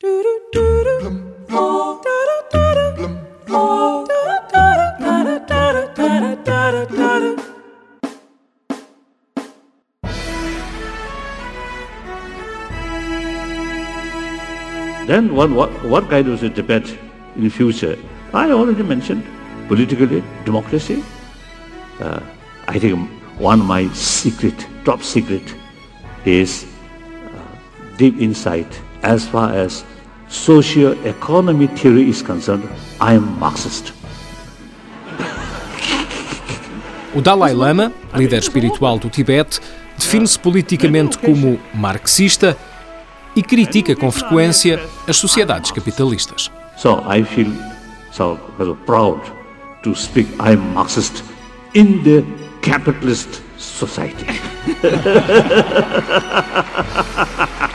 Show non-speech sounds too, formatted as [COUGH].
Then what, what, what kind of a debate in the future? I already mentioned politically, democracy. Uh, I think one of my secret, top secret, is uh, deep insight as far as socio-economy theory is concerned. I am Marxist. O Dalai Lama, líder espiritual do Tibete, define-se politicamente como marxista e critica com frequência as sociedades capitalistas. So I feel so proud to speak I'm Marxist in the capitalist society. [LAUGHS]